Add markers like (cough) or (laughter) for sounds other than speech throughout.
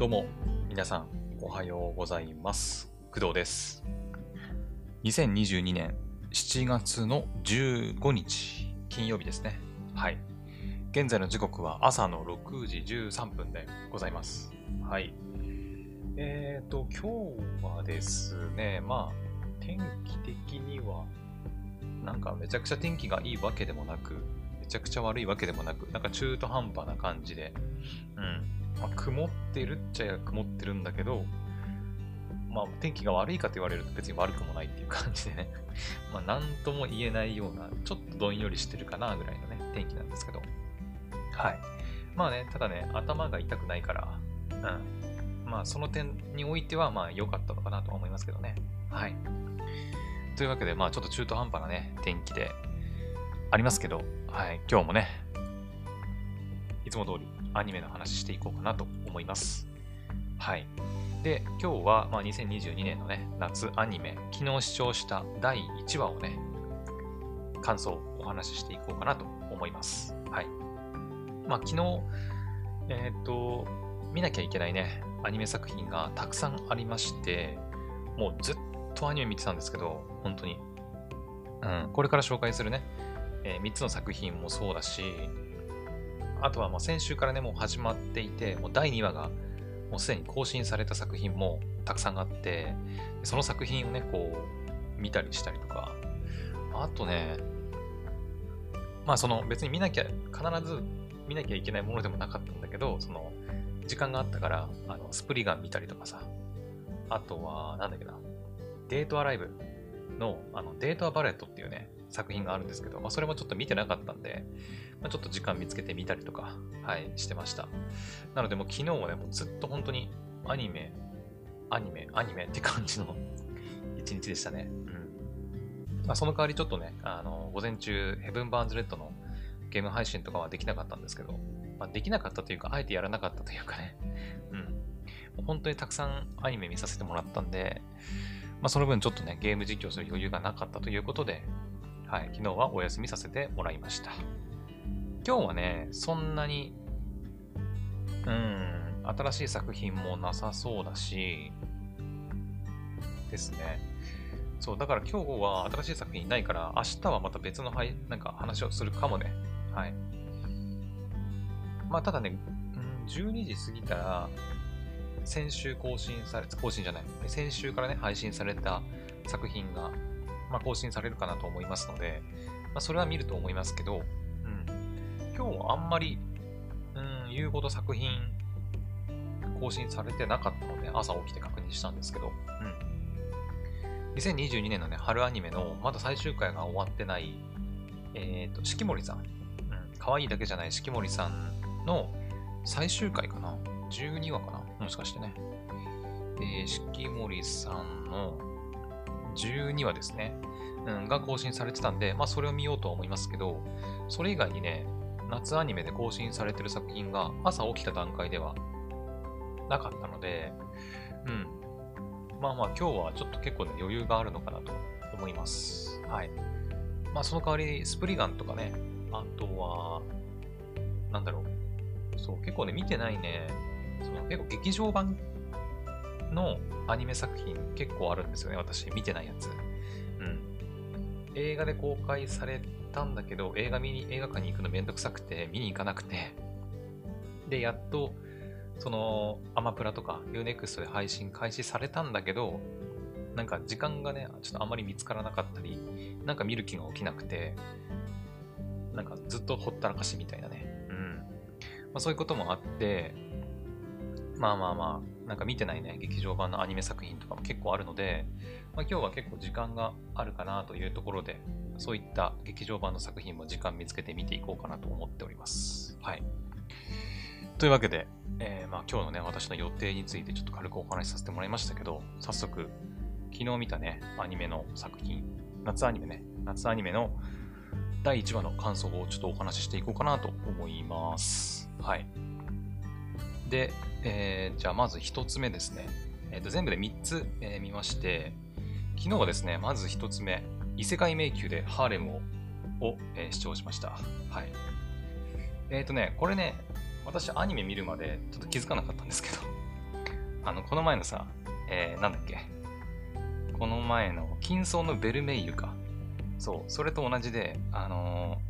どうも、皆さん、おはようございます。工藤です。2022年7月の15日、金曜日ですね。はい。現在の時刻は朝の6時13分でございます。はい。えーと、今日はですね、まあ、天気的には、なんかめちゃくちゃ天気がいいわけでもなく、めちゃくちゃ悪いわけでもなく、なんか中途半端な感じで、うん。まあ、曇ってるっちゃ曇ってるんだけど、まあ、天気が悪いかと言われると別に悪くもないっていう感じでね、(laughs) まあ、なんとも言えないような、ちょっとどんよりしてるかなぐらいのね、天気なんですけど。はい。まあね、ただね、頭が痛くないから、うん。まあ、その点においては、まあ、良かったのかなとは思いますけどね。はい。というわけで、まあ、ちょっと中途半端なね、天気でありますけど、はい。今日もね、いつも通りアニメの話していこうかなと思います。はい。で、今日は、まあ、2022年のね、夏アニメ、昨日視聴した第1話をね、感想をお話ししていこうかなと思います。はい。まあ、昨日、えーっと、見なきゃいけないね、アニメ作品がたくさんありまして、もうずっとアニメ見てたんですけど、本当に。うん、これから紹介するね、え3つの作品もそうだし、あとはもう先週からね、もう始まっていて、もう第2話がもうすでに更新された作品もたくさんあって、その作品をね、こう、見たりしたりとか、あとね、まあその別に見なきゃ、必ず見なきゃいけないものでもなかったんだけど、その、時間があったから、あの、スプリガン見たりとかさ、あとは、なんだっけな、デートアライブの、あの、デートアバレットっていうね、作品があるんですけど、まあそれもちょっと見てなかったんで、まあ、ちょっと時間見つけてみたりとか、はい、してました。なのでもう昨日はね、もうずっと本当にアニメ、アニメ、アニメって感じの (laughs) 一日でしたね。うん。まあ、その代わりちょっとね、あの、午前中、ヘブン・バーンズ・レッドのゲーム配信とかはできなかったんですけど、まあ、できなかったというか、あえてやらなかったというかね、うん。もう本当にたくさんアニメ見させてもらったんで、まあ、その分ちょっとね、ゲーム実況する余裕がなかったということで、はい、昨日はお休みさせてもらいました。今日はね、そんなに、うん、新しい作品もなさそうだし、ですね。そう、だから今日は新しい作品ないから、明日はまた別のはいなんか話をするかもね。はい。まあ、ただね、うん、12時過ぎたら、先週更新され、更新じゃない、先週からね、配信された作品が、まあ、更新されるかなと思いますので、まあ、それは見ると思いますけど、うん、今日はあんまり、うん、言うほど作品更新されてなかったので、朝起きて確認したんですけど、うん。2022年のね、春アニメのまだ最終回が終わってない、えっ、と、四季森さん。うん。可愛いだけじゃない四季森さんの最終回かな ?12 話かな？もしかしてね。えー、四季森さんの12話ですね。うん、が更新されてたんで、まあそれを見ようとは思いますけど、それ以外にね、夏アニメで更新されてる作品が朝起きた段階ではなかったので、うん。まあまあ今日はちょっと結構ね余裕があるのかなと思います。はい。まあその代わりスプリガンとかね、あとは、なんだろう。そう、結構ね見てないね、その結構劇場版のアニメ作品結構あるんですよね、私見てないやつ。うん。映画で公開されたんだけど、映画見に、映画館に行くのめんどくさくて、見に行かなくて、で、やっと、その、アマプラとか UNEXT で配信開始されたんだけど、なんか時間がね、ちょっとあまり見つからなかったり、なんか見る気が起きなくて、なんかずっとほったらかしみたいなね。うん。まあそういうこともあって、まあまあまあ、なんか見てないね、劇場版のアニメ作品とかも結構あるので、まあ、今日は結構時間があるかなというところで、そういった劇場版の作品も時間見つけて見ていこうかなと思っております。はい。というわけで、えーまあ、今日のね、私の予定についてちょっと軽くお話しさせてもらいましたけど、早速、昨日見たね、アニメの作品、夏アニメね、夏アニメの第1話の感想をちょっとお話ししていこうかなと思います。はい。で、えーじゃあまず1つ目ですね。えーと全部で3つ、えー見まして、昨日はですね、まず1つ目、異世界迷宮でハーレムをを、えー視聴しました。はい。えっ、とね、これね、私アニメ見るまでちょっと気づかなかったんですけど、(laughs) あの、この前のさ、えー、なんだっけ。この前の、金層のベルメイユか。そう、それと同じで、あの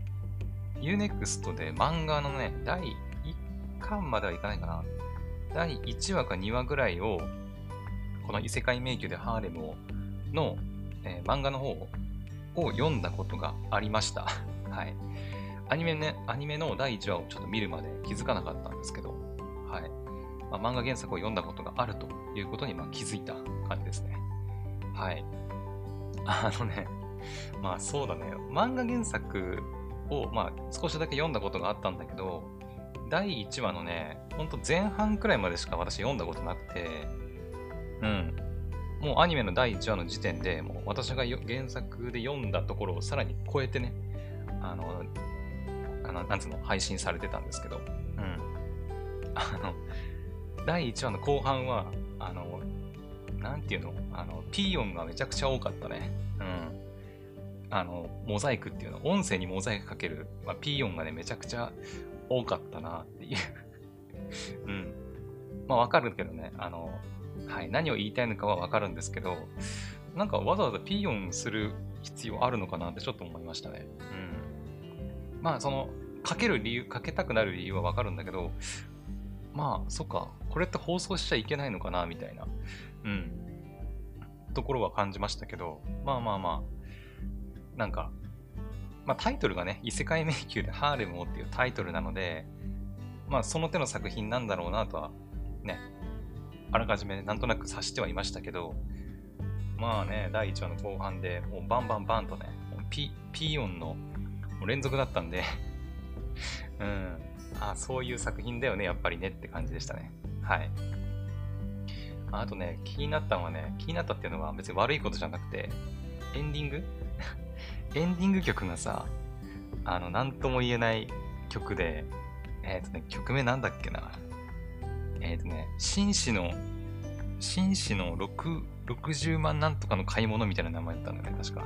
ー、Unext で漫画のね、第1巻まではいかないかな。第1話か2話ぐらいを、この異世界迷宮でハーレムをの、えー、漫画の方を読んだことがありました。(laughs) はい。アニメね、アニメの第1話をちょっと見るまで気づかなかったんですけど、はい。まあ、漫画原作を読んだことがあるということにま気づいた感じですね。はい。(laughs) あのね、まあそうだね、漫画原作をまあ少しだけ読んだことがあったんだけど、第1話のね、ほんと前半くらいまでしか私読んだことなくて、うん。もうアニメの第1話の時点で、もう私が原作で読んだところをさらに超えてね、あの、あのなんつうの、配信されてたんですけど、うん。あの、第1話の後半は、あの、なんていうのあの、ピーヨンがめちゃくちゃ多かったね。うん。あの、モザイクっていうの、音声にモザイクかける、まあ、ピーヨンがね、めちゃくちゃ多かったなっていう。うん。まあわかるけどね、あの、はい、何を言いたいのかはわかるんですけど、なんかわざわざピーヨンする必要あるのかなってちょっと思いましたね。うん。まあその、かける理由、かけたくなる理由はわかるんだけど、まあ、そっか、これって放送しちゃいけないのかな、みたいな、うん、ところは感じましたけど、まあまあまあ、なんか、まあタイトルがね、異世界迷宮でハーレムをっていうタイトルなので、まあその手の作品なんだろうなとは、ね、あらかじめなんとなく察してはいましたけど、まあね、第1話の後半でもうバンバンバンとね、ピピー音の連続だったんで (laughs) うん、あそういう作品だよね、やっぱりねって感じでしたね。はい。あとね、気になったのはね、気になったっていうのは別に悪いことじゃなくて、エンディング？エンディング曲がさ、あの、なんとも言えない曲で、えっ、ー、とね、曲名なんだっけな。えっ、ー、とね、紳士の、紳士の6、60万なんとかの買い物みたいな名前だったんだよね、確か。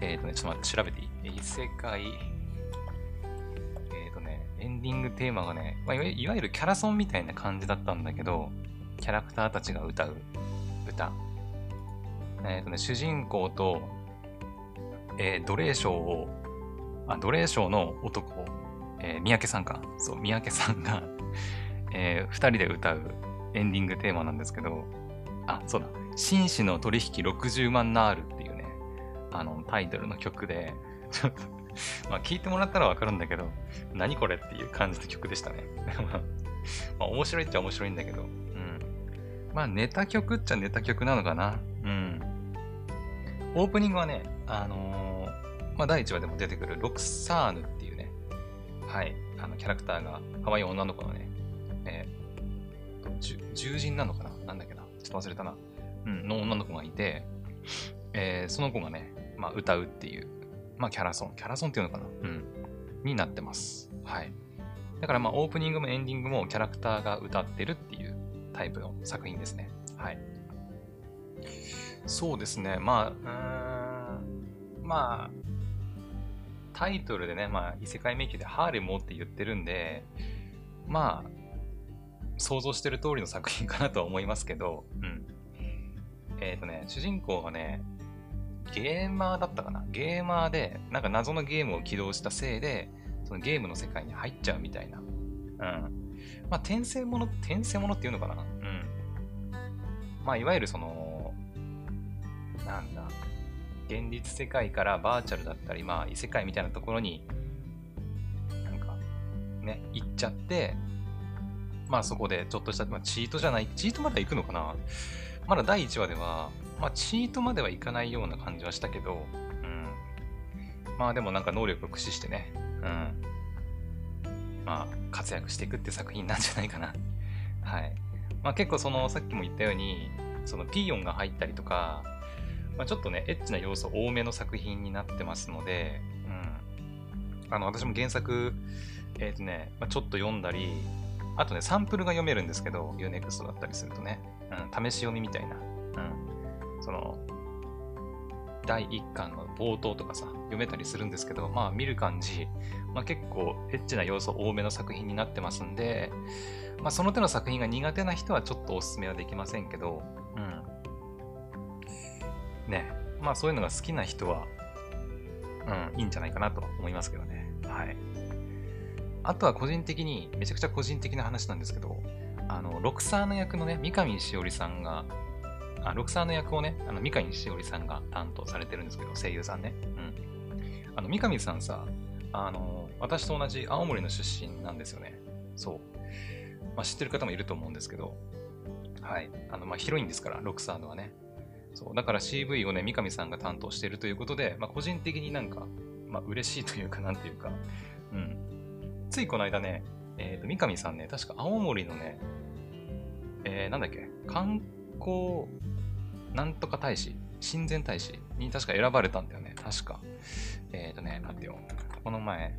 えっ、ー、とね、ちょっと待って、調べていい？異世界、えっ、とねエンディングテーマがね、まあ、いわゆるキャラソンみたいな感じだったんだけど、キャラクターたちが歌う歌。えっ、とね、主人公と、えー、奴隷賞を、あ、奴隷賞の男、えー、三宅さんか。そう、三宅さんが (laughs) えー、二人で歌うエンディングテーマなんですけど、あ、そうだ。紳士の取引60万ナールっていうね、あの、タイトルの曲で、ちょっとまあ聞いてもらったらわかるんだけど、何これっていう感じの曲でしたね。(laughs) まあ面白いっちゃ面白いんだけど、うん。まあネタ曲っちゃネタ曲なのかな。うん。オープニングはね、あのー、まあ第1話でも出てくるロクサーヌっていうね、はい、あのキャラクターが可愛い女の子のね、えー、獣人なのかな？なんだっけな？ちょっと忘れたな。うん、の女の子がいて、えー、その子がね、まあ歌うっていうまあ、キャラソン。キャラソンっていうのかな？うん。になってます。はい。だからまあ、オープニングもエンディングもキャラクターが歌ってるっていうタイプの作品ですね。はい。そうですね。まあ、うーん、まあ、タイトルでね、まあ、異世界迷宮でハーレムをって言ってるんで、まあ、想像してる通りの作品かなとは思いますけど、うん。えっ、ー、とね、主人公がね、ゲーマーだったかな？ゲーマーで、なんか謎のゲームを起動したせいで、そのゲームの世界に入っちゃうみたいな。うん。まあ、転生もの、転生ものっていうのかな？うん。まあ、いわゆるその、なんだ、現実世界からバーチャルだったり、まあ、異世界みたいなところに、なんか、ね、行っちゃって、まあそこでちょっとした、まあ、チートじゃない、チートまでは行くのかなまだ第1話では、まあ、チートまではいかないような感じはしたけど、うん。まあでもなんか能力を駆使してね、うん。まあ、活躍していくって作品なんじゃないかな。はい。まあ結構その、さっきも言ったように、そのピーヨンが入ったりとか、まあ、ちょっとね、エッチな要素多めの作品になってますので、うん。あの、私も原作、えっ、ー、とね、まあ、ちょっと読んだり、あとね、サンプルが読めるんですけど、Unext だったりするとね、うん、試し読みみたいな、うん、その、第1巻の冒頭とかさ、読めたりするんですけど、まあ見る感じ、まあ、結構エッチな要素多めの作品になってますんで、まあ、その手の作品が苦手な人はちょっとおすすめはできませんけど、ね、まあそういうのが好きな人は、うん、いいんじゃないかなと思いますけどね。はい。あとは個人的に、めちゃくちゃ個人的な話なんですけど、あの、ロクサーの役のね、三上しおりさんが、あ、ロクサーの役をね、あの、三上しおりさんが担当されてるんですけど、声優さんね。うん。あの、三上さんさ、あの、私と同じ青森の出身なんですよね。そう。まあ、知ってる方もいると思うんですけど、はい。あの、まあ、ヒロインですから、ロクサーのはね。そう。だから CV をね、三上さんが担当してるということで、まあ、個人的になんか、まあ、嬉しいというか、なんていうか、うん。ついこの間ね、えっ、ー、と、三上さんね、確か青森のね、えー、なんだっけ、観光なんとか大使、親善大使に確か選ばれたんだよね。確か。えっ、ー、とね、待ってよ。この前、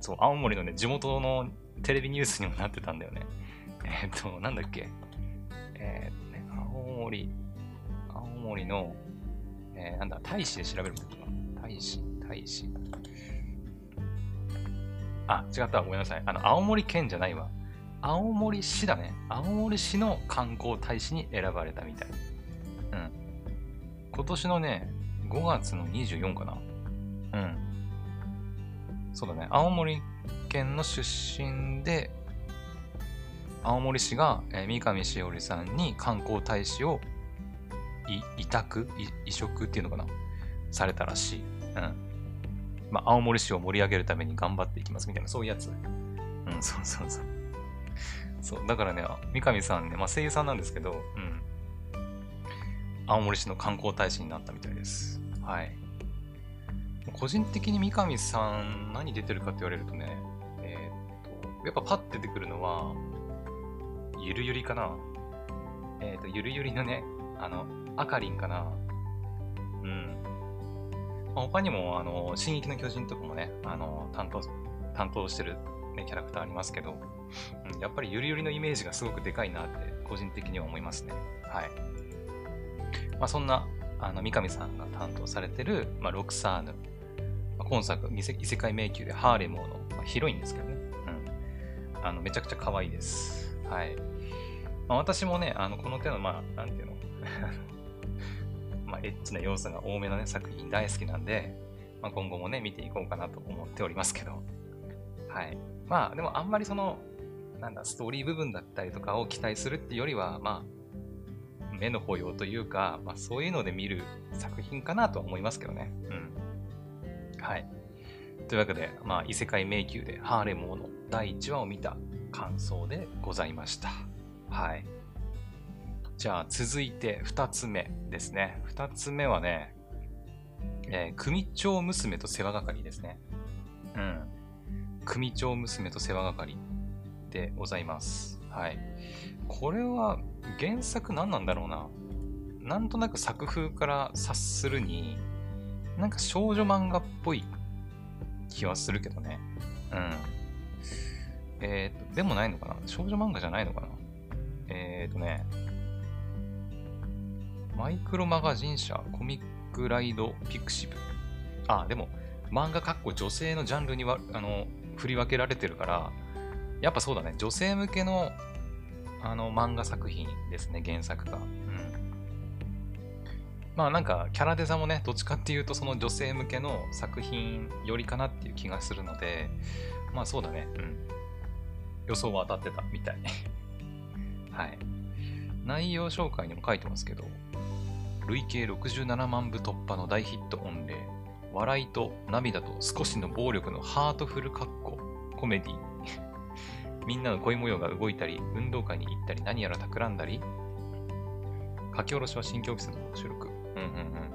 そう、青森のね、地元のテレビニュースにもなってたんだよね。えっ、ー、と、なんだっけ。えっ、ー、とね、青森、森の、えー、なんだ、大使で調べることか。大使、大使。あ、違ったわ。ごめんなさい。あの、青森県じゃないわ。青森市だね。青森市の観光大使に選ばれたみたい。うん。今年のね、5月の24かな。うん。そうだね。青森県の出身で、青森市が、えー、三上しおりさんに観光大使を委託移植っていうのかな？されたらしい。うん。まあ、青森市を盛り上げるために頑張っていきますみたいな、そういうやつ。うん、そうそうそう。そう、だからね、三上さんね、まあ、声優さんなんですけど、うん。青森市の観光大使になったみたいです。はい。個人的に三上さん何出てるかって言われるとね、えー、っと、やっぱパッて出てくるのは、ゆるゆりかな。えー、っと、ゆるゆりのね、あの、あかりんかな。うん。まあ、他にも、あの、進撃の巨人とかもね、あの、担当、担当してる、ね、キャラクターありますけど、うん、やっぱりゆりゆりのイメージがすごくでかいなって、個人的には思いますね。はい。まあ、そんな、あの、三上さんが担当されてる、まあ、ロクサーヌ。まあ、今作、異世界迷宮でハーレムの、まあ、ヒロインですけどね。うん。あの、めちゃくちゃ可愛いです。はい。まあ、私もね、あの、この手の、まあ、なんていうの、(laughs) まあ、エッチな要素が多めのね、作品大好きなんで、まあ、今後もね、見ていこうかなと思っておりますけど。はい。まあ、でもあんまりその、なんだ、ストーリー部分だったりとかを期待するっていうよりは、まあ、目の保養というか、まあ、そういうので見る作品かなとは思いますけどね。うん。はい。というわけで、まあ、異世界迷宮でハーレム王の第1話を見た感想でございました。はい。じゃあ、続いて2つ目ですね。2つ目はね、えー、組長娘と世話係ですね。うん。組長娘と世話係でございます。はい。これは原作何なんだろうな。なんとなく作風から察するに、なんか少女漫画っぽい気はするけどね。うん。えっ、ー、と、でもないのかな少女漫画じゃないのかなえっ、ー、とね、マイクロマガジン社コミックライドピクシブ。あ、でも、漫画かっこ女性のジャンルには、あの、振り分けられてるから、やっぱそうだね、女性向けのあの漫画作品ですね、原作が。うん。まあなんか、キャラデザもね、どっちかっていうとその女性向けの作品よりかなっていう気がするので、まあそうだね、うん。予想は当たってたみたい。(laughs) はい。内容紹介にも書いてますけど、累計67万部突破の大ヒット御礼。笑いと涙と少しの暴力のハートフルカッココメディ (laughs) みんなの恋模様が動いたり、運動会に行ったり、何やら企んだり、書き下ろしは新境期の収録。うんうんうん。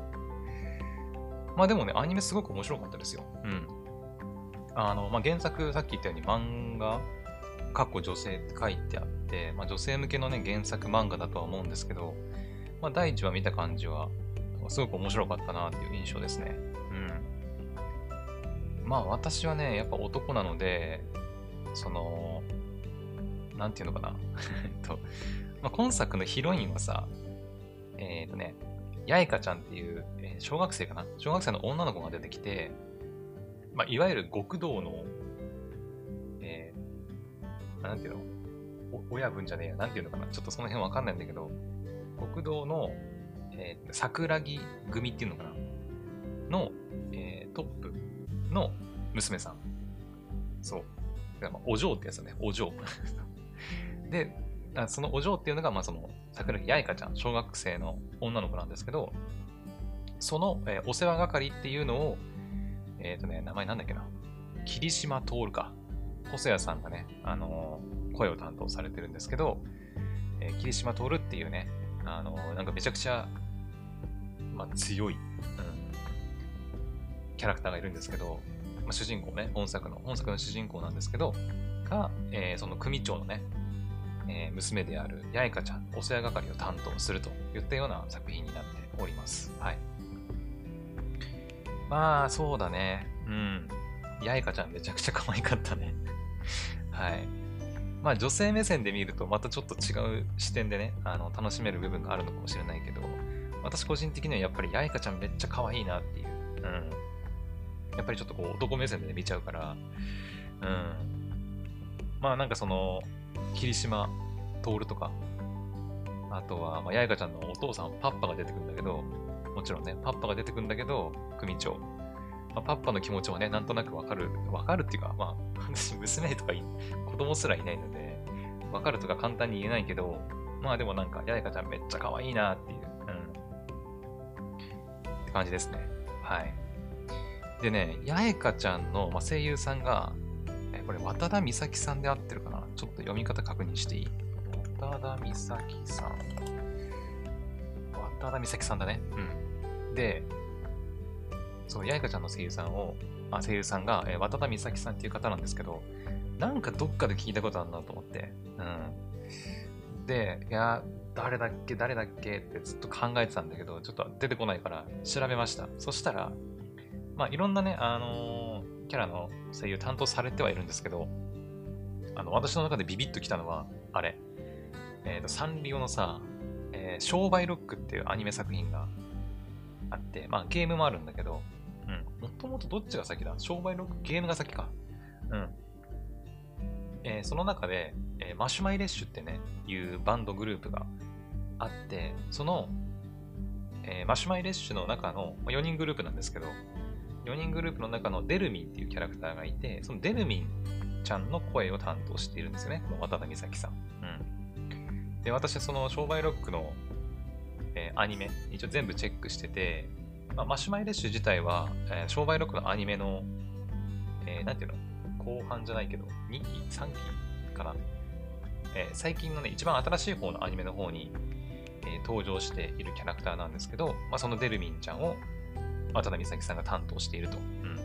まあでもね、アニメすごく面白かったですよ。うん。あの、まあ原作、さっき言ったように漫画、かっこ女性って書いてあって、まあ女性向けのね、原作漫画だとは思うんですけど、まあ第一話見た感じは、すごく面白かったなっていう印象ですね。うん。まあ私はね、やっぱ男なので、その、なんていうのかな。(laughs) と、まあ、今作のヒロインはさ、えっ、ー、とね、やいかちゃんっていう、え小学生かな？小学生の女の子が出てきて、まあ、いわゆる極道の、えー、なんていうの？親分じゃねえや、なんていうのかな？ちょっとその辺わかんないんだけど、極道の、えー桜木組っていうのかな？の、えートップの娘さん。そう。だまお嬢ってやつだね。お嬢。(laughs) で、そのお嬢っていうのが、まあ、その、桜木やいかちゃん、小学生の女の子なんですけど、その、えーお世話係っていうのを、えっ、とね、名前なんだっけな？霧島徹か。細谷さんがね、あのー声を担当されてるんですけど、えー霧島徹っていうね、あのなんかめちゃくちゃ、まあ、強い、うん、キャラクターがいるんですけど、まあ、主人公ね、本作の、本作の主人公なんですけど、が、えーその組長のね、えー娘である八重香ちゃん、お世話係を担当するといったような作品になっております。はい。まあ、そうだね。うん。八重香ちゃんめちゃくちゃ可愛かったね。(laughs) はい。まあ、女性目線で見るとまたちょっと違う視点でね、あの、楽しめる部分があるのかもしれないけど、私個人的にはやっぱり八重香ちゃんめっちゃ可愛いなっていう。うん。やっぱりちょっとこう、男目線で、ね、見ちゃうから、うん。まあなんかその、霧島徹とか、あとは、まあ、八重香ちゃんのお父さん、パッパが出てくるんだけど、もちろんね、パッパが出てくるんだけど、組長。まあ、パッパの気持ちはね、なんとなくわかる。わかるっていうか、まあ、私、(laughs) 娘とか子供すらいないので、わかるとか簡単に言えないけど、まあでもなんか、八重香ちゃんめっちゃ可愛いなっていう、うん。って感じですね。はい。でね、八重香ちゃんの、ま、声優さんが、え、これ、渡田美咲さんで合ってるかな？ちょっと読み方確認していい？渡田美咲さん。渡田美咲さんだね。うん。で、そう、八重香ちゃんの声優さんを、あ声優さんが、えー渡田美咲さんっていう方なんですけど、なんかどっかで聞いたことあるなと思って。うん。で、いや、誰だっけ、誰だっけってずっと考えてたんだけど、ちょっと出てこないから調べました。そしたら、まあ、いろんなね、あのーキャラの声優担当されてはいるんですけど、あの、私の中でビビッときたのは、あれ、えっ、と、サンリオのさ、えー商売ロックっていうアニメ作品があって、まあ、ゲームもあるんだけど、もともとどっちが先だ？商売ロック、ゲームが先か。うん。えーその中で、えーマシュマイレッシュってね、いうバンドグループがあって、その、えーマシュマイレッシュの中のまあ4人グループなんですけど、4人グループの中のデルミンっていうキャラクターがいて、そのデルミンちゃんの声を担当しているんですよね、この渡辺美咲さん。うん。で、私はその商売ロックの、えーアニメ、一応全部チェックしてて、まあ、マシュマイレッシュ自体は、えー商売ロックのアニメの、えーなんていうの？後半じゃないけど、2期 ?3 期？かな、えー最近のね、一番新しい方のアニメの方に、えー登場しているキャラクターなんですけど、まあ、そのデルミンちゃんを渡辺美咲さんが担当していると。うん。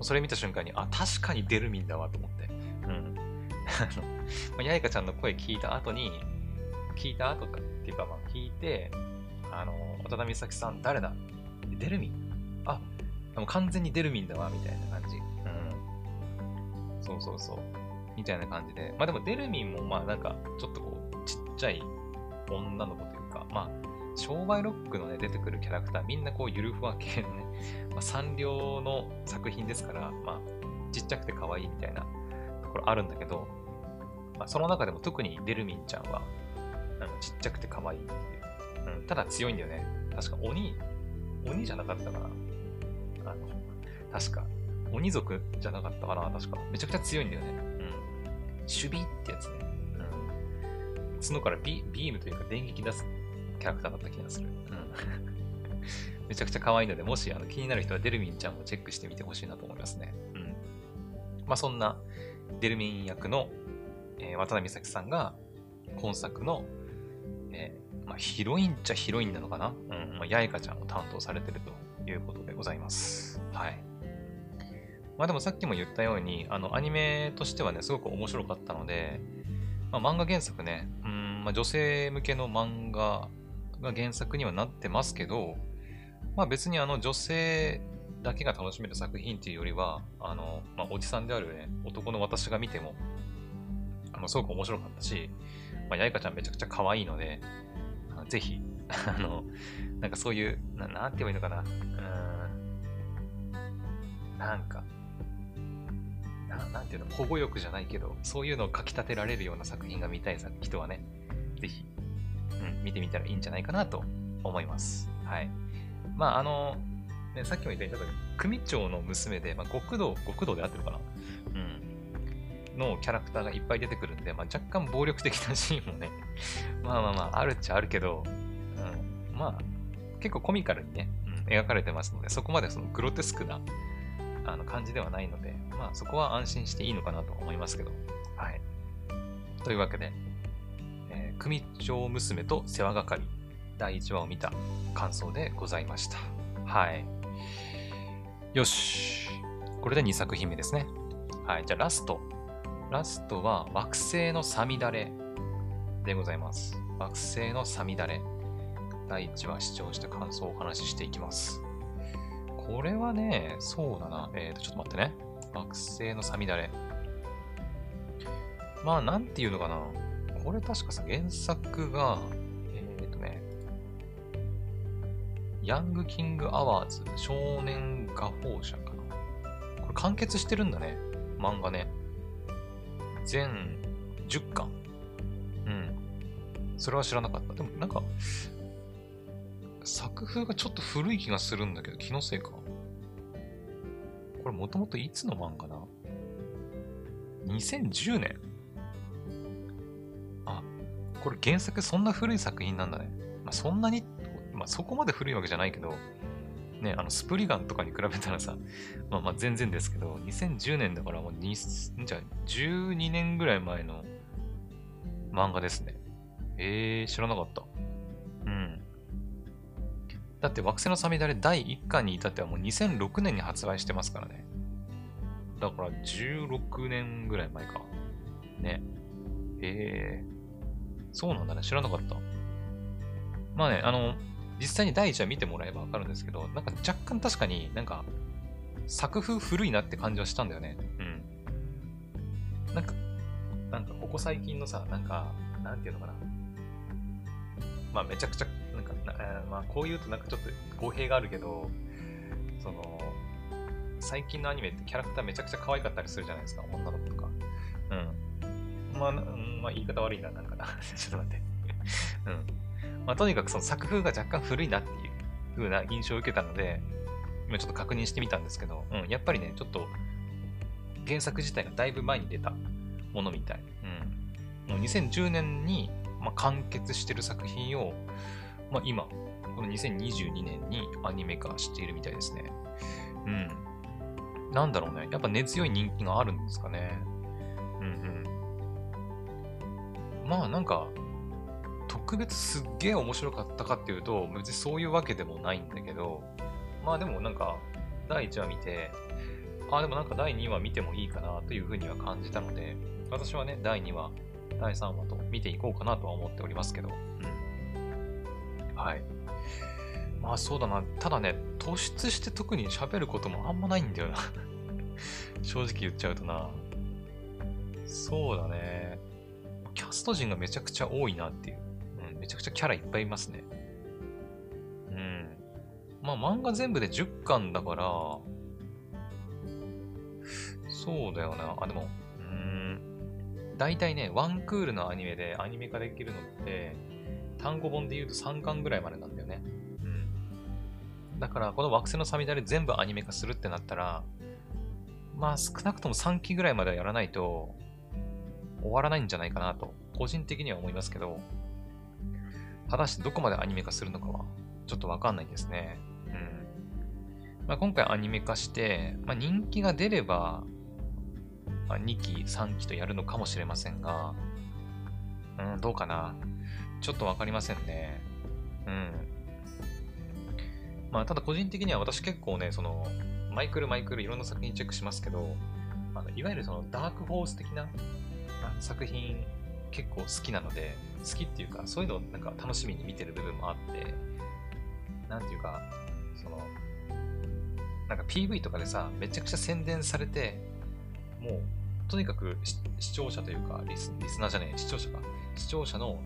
それ見た瞬間に、あ、確かにデルミンだわと思って。うん。(laughs) あの、やいかちゃんの声聞いた後に、聞いた後かっていうか、まあ、聞いて、あの、渡辺美咲さん誰だ？デルミ？ンあ、も完全にデルミンだわ、みたいな感じ。うん。そうそうそう。みたいな感じで。まあでもデルミンも、まあなんか、ちょっとこう、ちっちゃい女の子というか、まあ、商売ロックのね、出てくるキャラクター、みんなこう、ゆるふわ系のね、まあ、サンリオの作品ですから、まあ、ちっちゃくて可愛いみたいなところあるんだけど、まあ、その中でも特にデルミンちゃんは、あのちっちゃくて可愛いっていう。うん、ただ強いんだよね。確か鬼、鬼じゃなかったかな。あの、確か。鬼族じゃなかったかな、確か。めちゃくちゃ強いんだよね。うん。守備ってやつね。うん。角からビビームというか電撃出すキャラクターだった気がする。うん。めちゃくちゃ可愛いので、もしあの気になる人はデルミンちゃんをチェックしてみてほしいなと思いますね。うん。まあそんなデルミン役の、えー渡辺美咲さんが今作の、えーまあ、ヒロインっちゃヒロインなのかな？うん。まあ、八重香ちゃんを担当されてるということでございます。はい。まあでもさっきも言ったように、あの、アニメとしてはね、すごく面白かったので、まあ、漫画原作ね、うん、まあ、女性向けの漫画が原作にはなってますけど、まあ別にあの女性だけが楽しめる作品っていうよりは、あの、まあおじさんであるね、男の私が見ても、あの、すごく面白かったし、まあ、やいかちゃんめちゃくちゃ可愛いので、あのぜひ (laughs) あの、なんかそういう、ななんて言えばいいのかな。うん。なんか、ななんていうの、保護欲じゃないけど、そういうのをかき立てられるような作品が見たい人はね、ぜひ、うん、見てみたらいいんじゃないかなと思います。はい。まあ、あの、ね、さっきも言ったように、組長の娘で、まあ、極道、極道で合ってるかなうん。のキャラクターがいっぱい出てくるんで、まあ、若干暴力的なシーンもね (laughs) まあまあまあ、あるっちゃあるけど、うん、まあ、結構コミカルにね、うん、描かれてますので、そこまでそのグロテスクなあの感じではないので、まあそこは安心していいのかなと思いますけど。はい。というわけで、えー、組長娘と世話係、第1話を見た感想でございました。はい。よし。これで2作品目ですね。はい。じゃあラスト。ラストは惑星のさみだれでございます。惑星のさみだれ。第1話視聴した感想をお話ししていきます。これはね、そうだな。えっ、ー、と、ちょっと待ってね。惑星のさみだれ。まあ、なんていうのかな。これ確かさ、原作が、えっ、ー、とね、ヤングキングアワーズ少年画報社かな。これ完結してるんだね。漫画ね。全10巻。うん。それは知らなかった。でもなんか、作風がちょっと古い気がするんだけど、気のせいか。これもともといつの漫画だ ?2010 年あ、これ原作そんな古い作品なんだね。まあ、そんなに、まあ、そこまで古いわけじゃないけど、ね、あのスプリガンとかに比べたらさ、まあまあ全然ですけど、2010年だからもう2、じゃ12年ぐらい前の漫画ですね。えー、知らなかった。うん。だって惑星のさみだれ第1巻に至ってはもう2006年に発売してますからね。だから16年ぐらい前か。ね。へえ。そうなんだね。知らなかった。まあね、あの、実際に第1話見てもらえばわかるんですけど、なんか若干確かになんか作風古いなって感じはしたんだよね。うん。なんか、なんかここ最近のさ、なんか、なんていうのかな。まあめちゃくちゃえー、まあ、こう言うとなんかちょっと語弊があるけど、その、最近のアニメってキャラクターめちゃくちゃ可愛かったりするじゃないですか、女の子とか。うん。まあ、まあ、言い方悪いな、なんかな。(laughs) ちょっと待って。うん。まあ、とにかくその作風が若干古いなっていう風な印象を受けたので、今ちょっと確認してみたんですけど、うん、やっぱりね、ちょっと原作自体がだいぶ前に出たものみたい。うん。もう2010年に、まあ、完結してる作品を、まあ、今、この2022年にアニメ化しているみたいですね。うん。なんだろうね。やっぱ根強い人気があるんですかね。うんうん。まあなんか、特別すっげえ面白かったかっていうと、別にそういうわけでもないんだけど、まあでもなんか、第1話見て、ああ、でもなんか第2話見てもいいかなというふうには感じたので、私はね、第2話、第3話と見ていこうかなとは思っておりますけど、うん。はい。まあそうだな。ただね、突出して特に喋ることもあんまないんだよな (laughs) 正直言っちゃうとな。そうだね。キャスト陣がめちゃくちゃ多いなっていう。めちゃくちゃキャラいっぱいいますね。うん。まあ漫画全部で10巻だから、そうだよな。あ、でも、うん。大体ね、ワンクールのアニメでアニメ化できるのって、単語本で言うと3巻ぐらいまでなんだよね。うん。だから、この惑星のさみだれ全部アニメ化するってなったら、まあ少なくとも3期ぐらいまではやらないと終わらないんじゃないかなと、個人的には思いますけど、果たしどこまでアニメ化するのかはちょっとわかんないですね。うん。まあ、今回アニメ化して、まあ、人気が出れば、まあ、2期、3期とやるのかもしれませんが、うん、どうかな。ちょっとわかりませんね。うん。まあ、ただ個人的には私結構ね、その、マイクルマイクルいろんな作品チェックしますけど、あのいわゆるそのダークホース的な作品結構好きなので、好きっていうか、そういうのをなんか楽しみに見てる部分もあって、なんていうか、その、なんか PV とかでさ、めちゃくちゃ宣伝されて、もう、とにかく視聴者というかリス、リスナーじゃねえ、視聴者か、視聴者の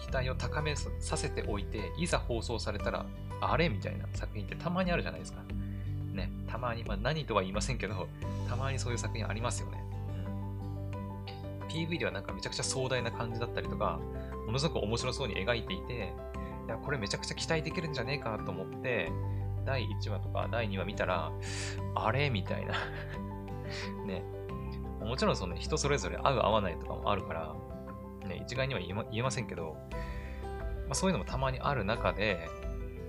期待を高めさせておいて、いざ放送されたら、あれみたいな作品ってたまにあるじゃないですか。ね、たまに、まあ何とは言いませんけど、たまにそういう作品ありますよね。PV ではなんかめちゃくちゃ壮大な感じだったりとか、ものすごく面白そうに描いていて、いや、これめちゃくちゃ期待できるんじゃねえかなと思って、第1話とか第2話見たら、あれ？みたいな (laughs) ね。もちろんその、人それぞれ合う合わないとかもあるから、ね、一概には言えま言えませんけど、まあ、そういうのもたまにある中で、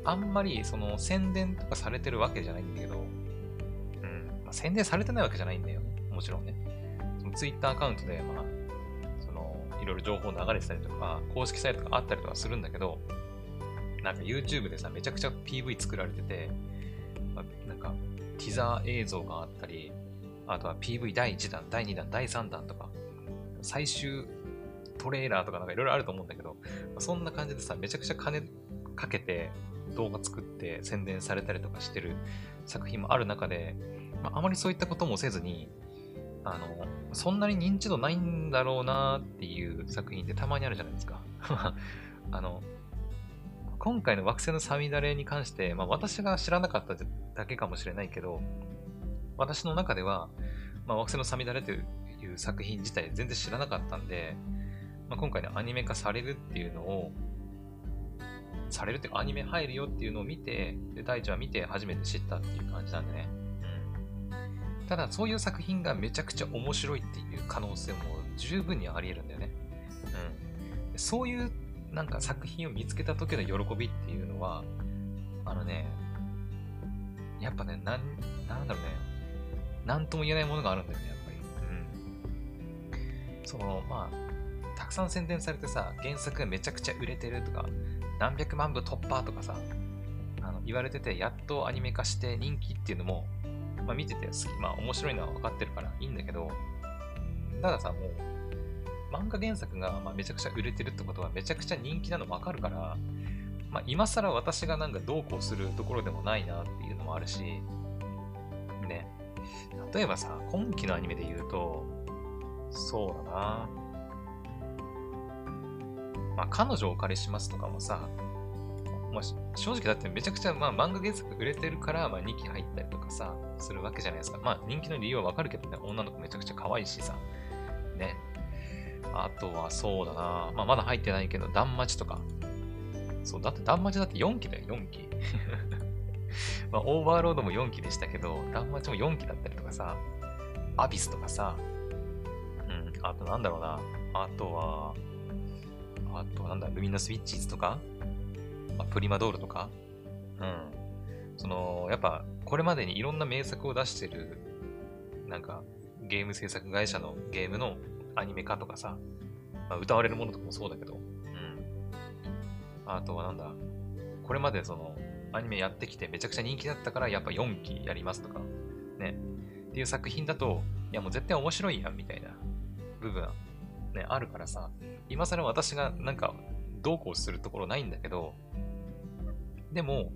あんまりその宣伝とかされてるわけじゃないんだけど、うん、まあ、宣伝されてないわけじゃないんだよ。もちろんね。その Twitter アカウントで、まあ、その、いろいろ情報流れてたりとか、公式サイトがあったりとかするんだけど、なんか YouTube でさ、めちゃくちゃ PV 作られてて、まあ、なんか、ティザー映像があったり、あとは PV 第1弾、第2弾、第3弾とか、最終トレーラーとかなんかいろいろあると思うんだけど、そんな感じでさ、めちゃくちゃ金かけて動画作って宣伝されたりとかしてる作品もある中で、まあ、あまりそういったこともせずに、あの、そんなに認知度ないんだろうなっていう作品ってたまにあるじゃないですか。(laughs) あの、今回の惑星のサミダレに関して、まあ、私が知らなかっただけかもしれないけど、私の中では、まあ、惑星のサミダレという作品自体全然知らなかったんで、まあ、今回ね、アニメ化されるっていうのを、されるっていうか、アニメ入るよっていうのを見て、で、第一話見て初めて知ったっていう感じなんでね。ただ、そういう作品がめちゃくちゃ面白いっていう可能性も十分にあり得るんだよね。うん。そういうなんか作品を見つけた時の喜びっていうのは、あのね、やっぱね、なん、なんだろうね、なんとも言えないものがあるんだよね、やっぱり。うん。その、まあ、たくさん宣伝されてさ、原作がめちゃくちゃ売れてるとか、何百万部突破とかさ、あの言われてて、やっとアニメ化して人気っていうのも、まあ見てて好き、まあ面白いのは分かってるからいいんだけど、たださ、もう、漫画原作がまめちゃくちゃ売れてるってことはめちゃくちゃ人気なの分かるから、まあ、今更私がなんかどうこうするところでもないなっていうのもあるし、ね。例えばさ、今期のアニメで言うと、そうだな。まあ、彼女をお借りしますとかもさ、まあ、正直だってめちゃくちゃ、まあ、漫画原作売れてるから、まあ、2期入ったりとかさ、するわけじゃないですか。まあ、人気の理由はわかるけどね、女の子めちゃくちゃ可愛いしさ、ね。あとはそうだな。まあ、まだ入ってないけど、断末とか。そう、だって断末だって4期だよ、4期。(laughs) まあ、オーバーロードも4期でしたけど、断末も4期だったりとかさ、アビスとかさ、うん、あとなんだろうな。あとは、あとなんだ、ルミナスウィッチーズとか、まあ、プリマドールとか、うん。その、やっぱ、これまでにいろんな名作を出してる、なんか、ゲーム制作会社のゲームのアニメ化とかさ、まあ、歌われるものとかもそうだけど、うん。あとはなんだ、これまでその、アニメやってきてめちゃくちゃ人気だったからやっぱ4期やりますとか、ね。っていう作品だと、いやもう絶対面白いやんみたいな部分、ね、あるからさ、今更私がなんかどうこうするところないんだけど、でも、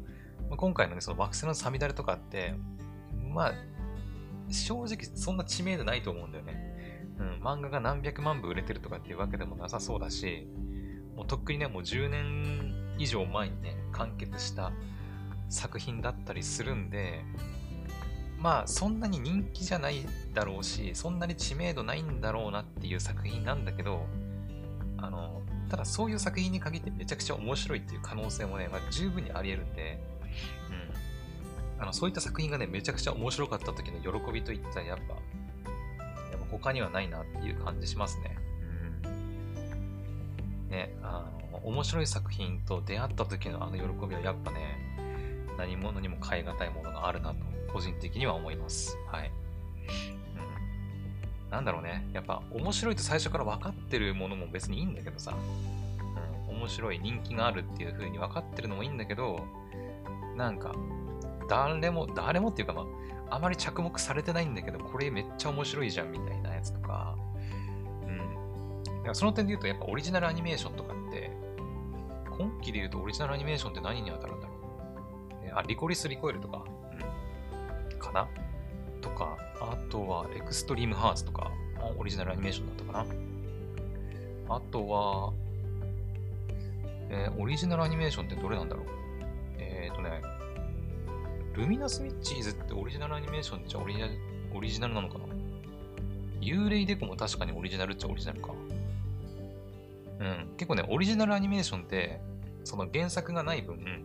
今回のね、その惑星のサミダレとかって、まあ、正直そんな知名度ないと思うんだよね。うん、漫画が何百万部売れてるとかっていうわけでもなさそうだし、もうとっくにね、もう10年以上前にね、完結した作品だったりするんで、まあ、そんなに人気じゃないだろうし、そんなに知名度ないんだろうなっていう作品なんだけど、あの、ただそういう作品に限ってめちゃくちゃ面白いっていう可能性もね、まあ、十分にあり得るんで、うん。あの、そういった作品がね、めちゃくちゃ面白かった時の喜びといったらやっぱ、他にはないなっていう感じしますね。うん。ね、あの、面白い作品と出会った時のあの喜びはやっぱね、何者にも代え難いものがあるなと、個人的には思います。はい。なんだろうね。やっぱ面白いと最初から分かってるものも別にいいんだけどさ、うん、面白い人気があるっていう風に分かってるのもいいんだけど、なんか、誰も、誰もっていうかまあ、あまり着目されてないんだけど、これめっちゃ面白いじゃんみたいなやつとか、うん。だからその点で言うと、やっぱオリジナルアニメーションとかって、今期で言うとオリジナルアニメーションって何に当たるんだろう。あ、リコリス・リコイルとか、うん、かなとか、あとはエクストリーム・ハーツとか、オリジナルアニメーションだったかな。あとは、えー、オリジナルアニメーションってどれなんだろう？えっ、ー、とね、ルミナス・ミッチーズってオリジナルアニメーションじゃオリジナルオリジナルなのかな？幽霊デコも確かにオリジナルっちゃオリジナルか。うん。結構ね、オリジナルアニメーションって、その原作がない分、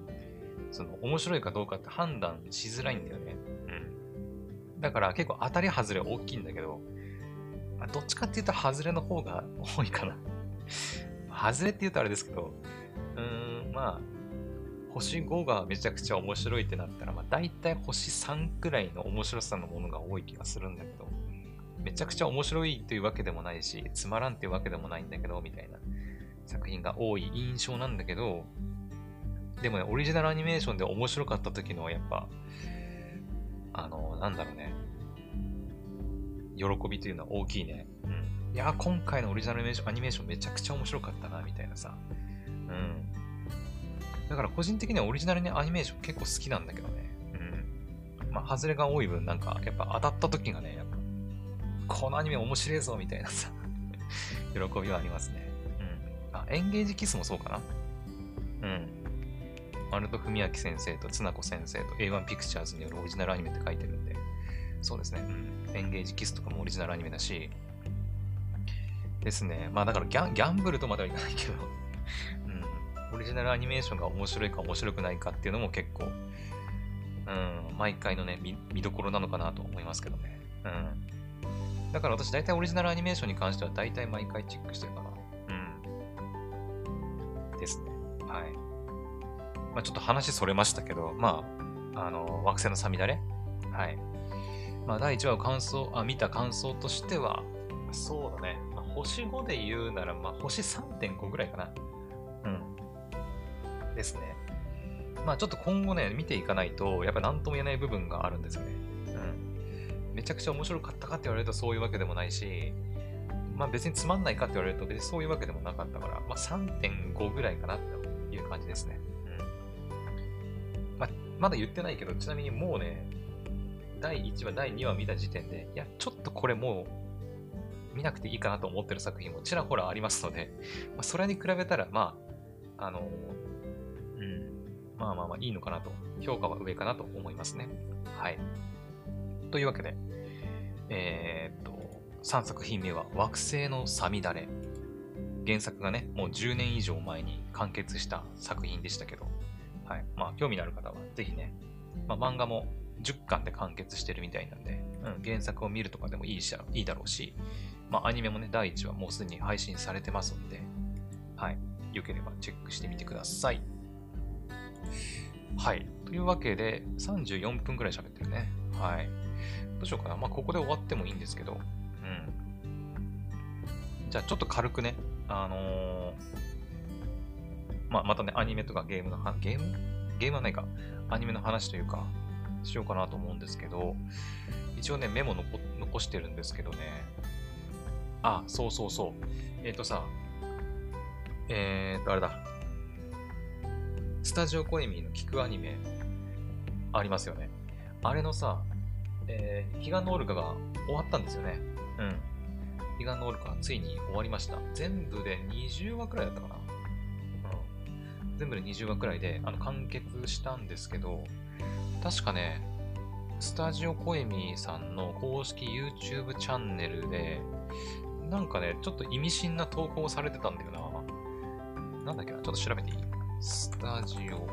その面白いかどうかって判断しづらいんだよね。だから結構当たり外れ大きいんだけど、まあ、どっちかっていうと外れの方が多いかな。(laughs) 外れって言うとあれですけど、うーん、まあ、星5がめちゃくちゃ面白いってなったら、まあ大体星3くらいの面白さのものが多い気がするんだけど、めちゃくちゃ面白いというわけでもないし、つまらんっていうわけでもないんだけど、みたいな作品が多い印象なんだけど、でもね、オリジナルアニメーションで面白かった時のやっぱ、あの、なんだろうね、喜びというのは大きいね。うん。いや、今回のオリジナルアニメーションめちゃくちゃ面白かったな、みたいなさ。うん。だから個人的にはオリジナルアニメーション結構好きなんだけどね。うん。まあ、外れが多い分、なんか、やっぱ当たった時がね、やっぱ、このアニメ面白いぞ、みたいなさ、(laughs) 喜びはありますね。うん。あ、エンゲージキスもそうかなうん。丸戸文明先生と綱子先生と A1 ピクチャーズによるオリジナルアニメって書いてるんで、そうですね。うん。エンゲージキスとかもオリジナルアニメだし、ですね。まあだからギャギャンブルとまではいかないけどうん。オリジナルアニメーションが面白いか面白くないかっていうのも結構、うん、毎回のね見、見どころなのかなと思いますけどね。うん。だから私大体オリジナルアニメーションに関しては大体毎回チェックしてるかな。うん。ですね。はい。まあちょっと話それましたけど、まあ、あの、惑星のさみだれ？はい。まあ、第1話を感想、あ、見た感想としては、そうだね。まあ、星5で言うなら、まあ、星3.5ぐらいかな。うん。ですね。まあ、ちょっと今後ね、見ていかないと、やっぱ何とも言えない部分があるんですよね。うん。めちゃくちゃ面白かったかって言われるとそういうわけでもないし、まあ別につまんないかって言われると別にそういうわけでもなかったから、まあ3.5ぐらいかなっていう感じですね。まあ、まだ言ってないけど、ちなみにもうね、第1話、第2話見た時点で、いや、ちょっとこれもう見なくていいかなと思ってる作品もちらほらありますので、まあ、それに比べたら、まあ、あの、うん、まあまあまあいいのかなと、評価は上かなと思いますね。はい。というわけで、えー、っと、3作品目は惑星のさみだれ。原作がね、もう10年以上前に完結した作品でしたけど、はい。まあ、興味のある方はぜひね、まあ、漫画も10巻で完結してるみたいなんで、うん、原作を見るとかでもいいしいいだろうし、まあ、アニメもね、第1話もうすでに配信されてますので、はい。よければチェックしてみてください。はい。というわけで、34分くらい喋ってるね。はい。どうしようかな。まあ、ここで終わってもいいんですけど、うん。じゃあ、ちょっと軽くね、あのー、まあ、またね、アニメとかゲームの、ゲーム？ゲームはないか。アニメの話というか、しようかなと思うんですけど、一応ね、メモ残してるんですけどね。あ、そうそうそう。えっ、ー、とさ、えっ、ー、と、あれだ。スタジオコエミーの聞くアニメ、ありますよね。あれのさ、えー、彼岸のオルカが終わったんですよね。うん。彼岸のオルカ、ついに終わりました。全部で20話くらいだったかな。全部で20話くらいで、あの、完結したんですけど、確かね、スタジオコエミーさんの公式 YouTube チャンネルで、なんかね、ちょっと意味深な投稿をされてたんだよな。なんだっけな、ちょっと調べていい？スタジオ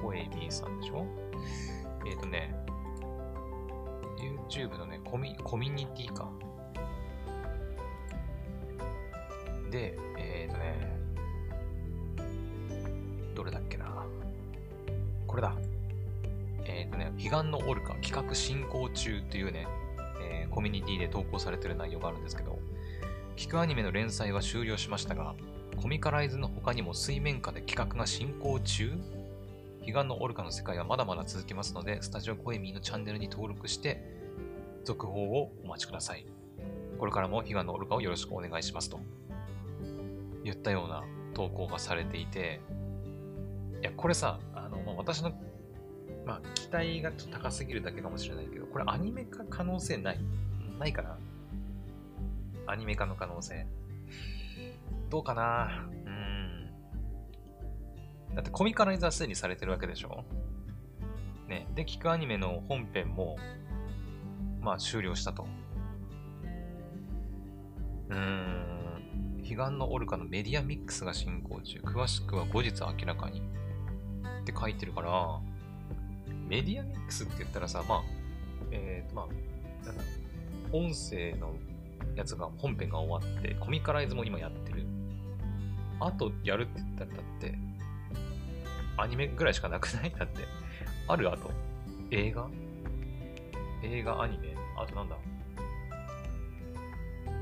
コエミーさんでしょ？えっ、ー、とね、YouTube のねコミ、コミュニティか。で、えっ、ー、どれだっけな。これだ。えっ、ー、とね、彼岸のオルカ企画進行中っていうね、えー、コミュニティで投稿されてる内容があるんですけど、聞くアニメの連載は終了しましたが、コミカライズの他にも水面下で企画が進行中彼岸のオルカの世界はまだまだ続きますので、スタジオコエミーのチャンネルに登録して、続報をお待ちください。これからも彼岸のオルカをよろしくお願いしますと。言ったような投稿がされていて、いや、これさ、まあ、私の、まあ、期待がちょっと高すぎるだけかもしれないけど、これアニメ化可能性ない？ないかな？アニメ化の可能性。どうかな？うん。だってコミカライズはすでにされてるわけでしょ？ね。で、聞くアニメの本編も、まあ終了したと。うーん。彼岸のオルカのメディアミックスが進行中。詳しくは後日明らかに。って書いてるから、メディアミックスって言ったらさ、まあ、えっー、まあ、なんだ音声のやつが、本編が終わって、コミカライズも今やってる。あとやるって言ったら、だって、アニメぐらいしかなくない？(laughs) だって。あるあと。映画？映画、アニメ？あとなんだ？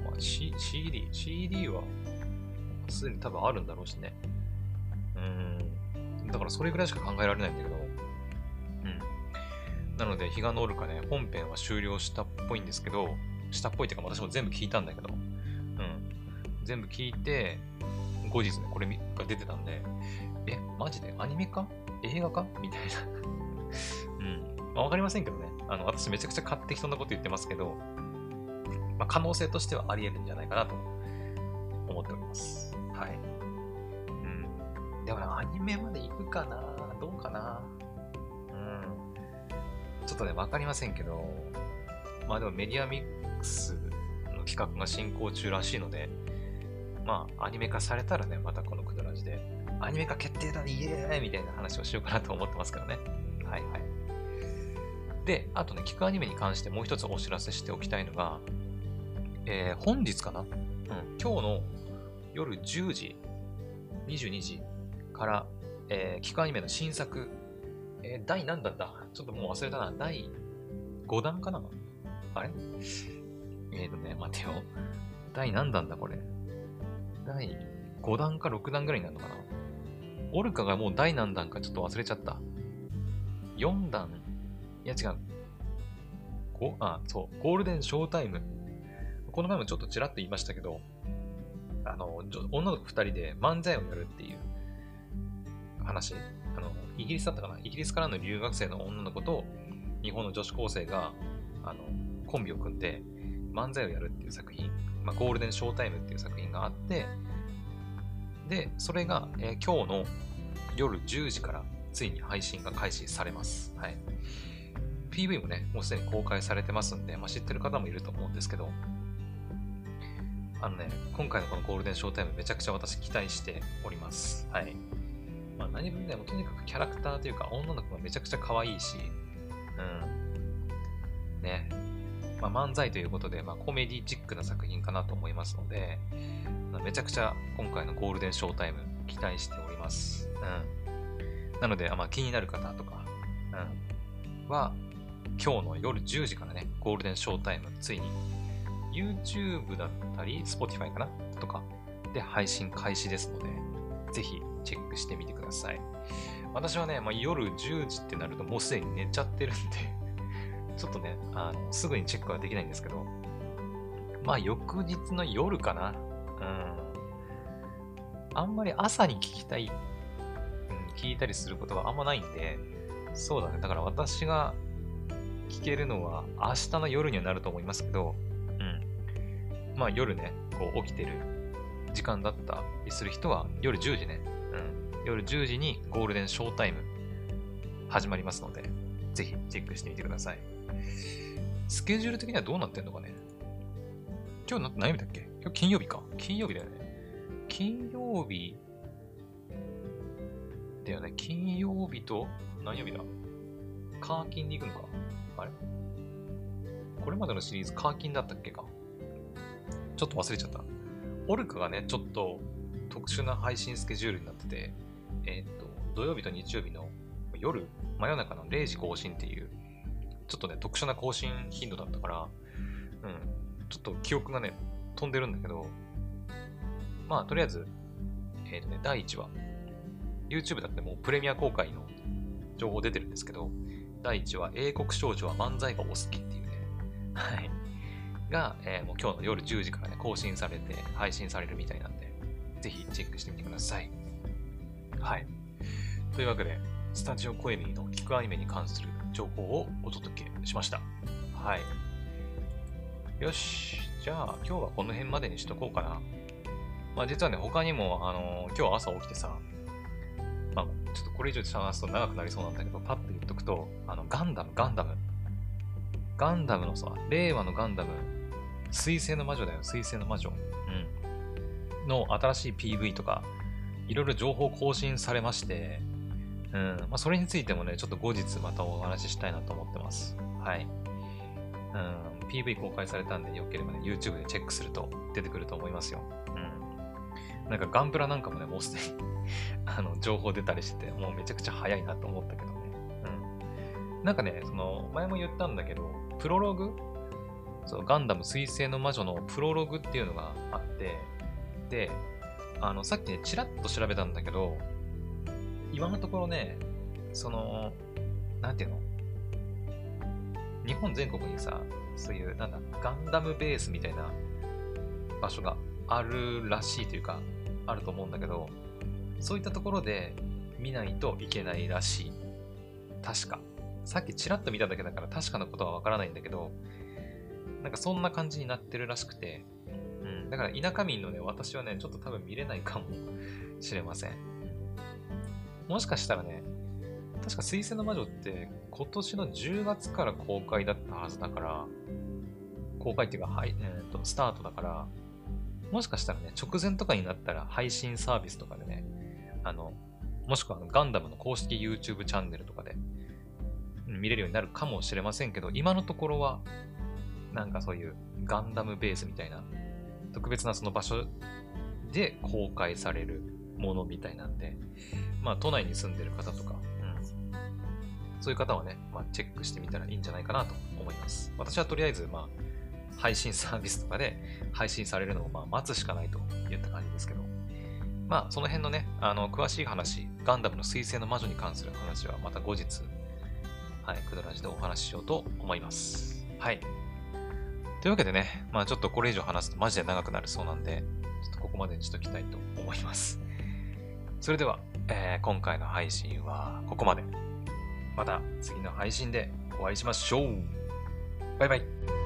まあ、C、CD、CD は、すでに多分あるんだろうしね。うーん。だからそれぐらいしか考えられないんだけど。うん。なので、彼岸のオルカね、本編は終了したっぽいんですけど、したっぽいっていうか、私も全部聞いたんだけど、うん。全部聞いて、後日ね、これが出てたんで、え、マジで？アニメか？映画か？みたいな (laughs) うん。まあ、わかりませんけどね。あの、私めちゃくちゃ勝手人なこと言ってますけど、まあ、可能性としてはあり得るんじゃないかなと思っております。はい。でもね、アニメまで行くかな？どうかな？うん。ちょっとね、わかりませんけど、まあでもメディアミックスの企画が進行中らしいので、まあ、アニメ化されたらね、またこのクドラジで、アニメ化決定だイエーイみたいな話をしようかなと思ってますけどね。はいはい。で、あとね、聞くアニメに関してもう一つお知らせしておきたいのが、えー、本日かな？うん、今日の夜10時、22時から、えー、聞くアニメの新作、えー、第何弾だ？ちょっともう忘れたな。第5弾かな？あれ？えーとね、待てよ。第何弾だ？これ。第5弾か6弾ぐらいになるのかな？オルカがもう第何弾かちょっと忘れちゃった。4弾いや違う。5? あ、そう。ゴールデンショータイム。この前もちょっとちらっと言いましたけど、あの、女の子2人で漫才をやるっていう話。あの、イギリスだったかな？イギリスからの留学生の女の子と日本の女子高生が、あの、コンビを組んで漫才をやるっていう作品。まあ、ゴールデンショータイムっていう作品があって、で、それが、えー、今日の夜10時からついに配信が開始されます。はい。PV もね、もうすでに公開されてますんで、まあ、知ってる方もいると思うんですけど、あのね、今回のこのゴールデンショータイムめちゃくちゃ私期待しております。はい。まあ、何分ね、もとにかくキャラクターというか女の子がめちゃくちゃ可愛いし、うん。ね。まあ、漫才ということで、まあ、コメディチックな作品かなと思いますので、めちゃくちゃ今回のゴールデンショータイム期待しております。うん。なので、まあ、気になる方とか、うん、は、今日の夜10時からね、ゴールデンショータイム、ついに YouTube だったり、Spotify かな？とかで配信開始ですので、ぜひチェックしてみてください。私はね、まあ、夜10時ってなるともうすでに寝ちゃってるんで (laughs) ちょっとね、あの、すぐにチェックはできないんですけど、まあ翌日の夜かな。うん。あんまり朝に聞きたい、うん、聞いたりすることがあんまないんで、そうだね。だから私が聞けるのは明日の夜にはなると思いますけど、うん。まあ夜ね、こう起きてる時間だったりする人は夜10時ね、夜10時にゴールデンショータイム始まりますので、ぜひチェックしてみてください。スケジュール的にはどうなってんのかね？今日何曜日だっけ？今日金曜日か。金曜日だよね。金曜日だよね。金曜日と何曜日だ？カーキンに行くのかあれ？これまでのシリーズカーキンだったっけかちょっと忘れちゃった。オルカがね、ちょっと特殊な配信スケジュールになってて、えっ、と、土曜日と日曜日の夜、真夜中の0時更新っていう、ちょっとね、特殊な更新頻度だったから、うん、ちょっと記憶がね、飛んでるんだけど、まあ、とりあえず、えっ、ー、とね、第1話、YouTube だってもうプレミア公開の情報出てるんですけど、第1話、英国少女は漫才がお好きっていうね、はい。が、えー、もう今日の夜10時からね、更新されて、配信されるみたいなんで、ぜひチェックしてみてください。はい。というわけで、スタジオコエミーの聞くアニメに関する情報をお届けしました。はい。よし。じゃあ、今日はこの辺までにしとこうかな。まあ実はね、他にも、あのー、今日朝起きてさ、まあ、ちょっとこれ以上話すと長くなりそうなんだけど、パッと言っとくと、あの、ガンダム、ガンダム。ガンダムのさ、令和のガンダム、水星の魔女だよ、水星の魔女。うん。の新しい PV とか、いろいろ情報更新されまして、うん。まあ、それについてもね、ちょっと後日またお話ししたいなと思ってます。はい。うん。PV 公開されたんで、よければね、YouTube でチェックすると出てくると思いますよ。うん。なんかガンプラなんかもね、もうすでに (laughs) あの、情報出たりしてて、もうめちゃくちゃ早いなと思ったけどね。うん。なんかね、その、前も言ったんだけど、プロログ？そう、ガンダム水星の魔女のプロログっていうのがあって、で、あの、さっきね、ちらっと調べたんだけど、今のところね、その、なんていうの？日本全国にさ、そういう、なんだ、ガンダムベースみたいな場所があるらしいというか、あると思うんだけど、そういったところで見ないといけないらしい。確か。さっきちらっと見ただけだから確かなことはわからないんだけど、なんかそんな感じになってるらしくて、うん。だから田舎民のね、私はね、ちょっと多分見れないかもしれません。もしかしたらね、確か水星の魔女って今年の10月から公開だったはずだから、公開っていうか、はい、えーと、スタートだから、もしかしたらね、直前とかになったら配信サービスとかでね、あの、もしくはガンダムの公式 YouTube チャンネルとかで見れるようになるかもしれませんけど、今のところは、なんかそういうガンダムベースみたいな、特別なその場所で公開されるものみたいなんで、まあ都内に住んでる方とか、うん、そういう方はね、まあ、チェックしてみたらいいんじゃないかなと思います。私はとりあえず、まあ、配信サービスとかで配信されるのをまあ待つしかないといった感じですけど、まあ、その辺のね、あの、詳しい話、ガンダムの彗星の魔女に関する話はまた後日、はい、クドラジでお話ししようと思います。はい。というわけでね、まあちょっとこれ以上話すとマジで長くなるそうなんで、ちょっとここまでにしときたいと思います。それでは、えー、今回の配信はここまで。また次の配信でお会いしましょう。バイバイ。